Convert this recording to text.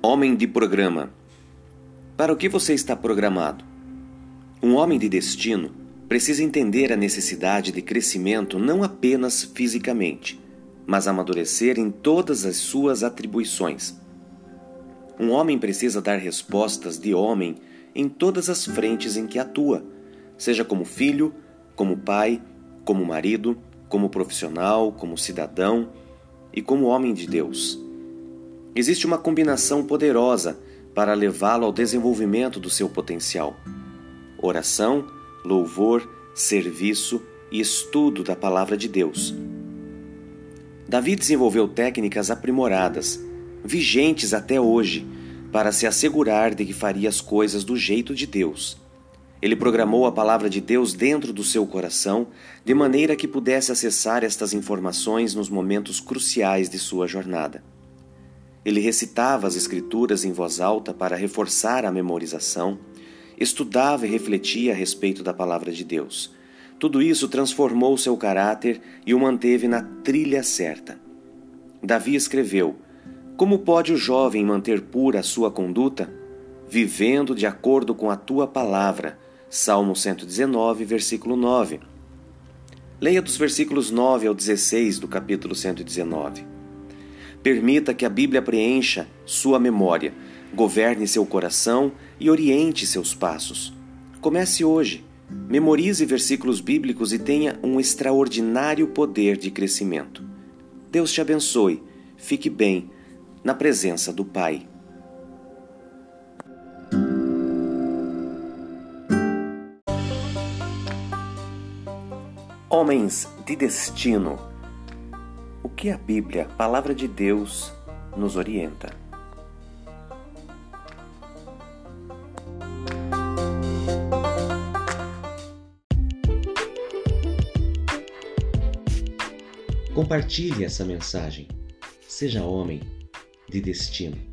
Homem de programa. Para o que você está programado? Um homem de destino precisa entender a necessidade de crescimento não apenas fisicamente, mas amadurecer em todas as suas atribuições. Um homem precisa dar respostas de homem em todas as frentes em que atua, seja como filho, como pai, como marido, como profissional, como cidadão e como homem de Deus. Existe uma combinação poderosa para levá-lo ao desenvolvimento do seu potencial: oração, louvor, serviço e estudo da palavra de Deus. Davi desenvolveu técnicas aprimoradas, vigentes até hoje, para se assegurar de que faria as coisas do jeito de Deus. Ele programou a palavra de Deus dentro do seu coração, de maneira que pudesse acessar estas informações nos momentos cruciais de sua jornada. Ele recitava as Escrituras em voz alta para reforçar a memorização, estudava e refletia a respeito da palavra de Deus. Tudo isso transformou seu caráter e o manteve na trilha certa. Davi escreveu: Como pode o jovem manter pura a sua conduta? Vivendo de acordo com a tua palavra. Salmo 119, versículo 9. Leia dos versículos 9 ao 16 do capítulo 119. Permita que a Bíblia preencha sua memória, governe seu coração e oriente seus passos. Comece hoje. Memorize versículos bíblicos e tenha um extraordinário poder de crescimento. Deus te abençoe. Fique bem na presença do Pai. Homens de destino. Que a Bíblia, Palavra de Deus, nos orienta? Compartilhe essa mensagem. Seja homem de destino.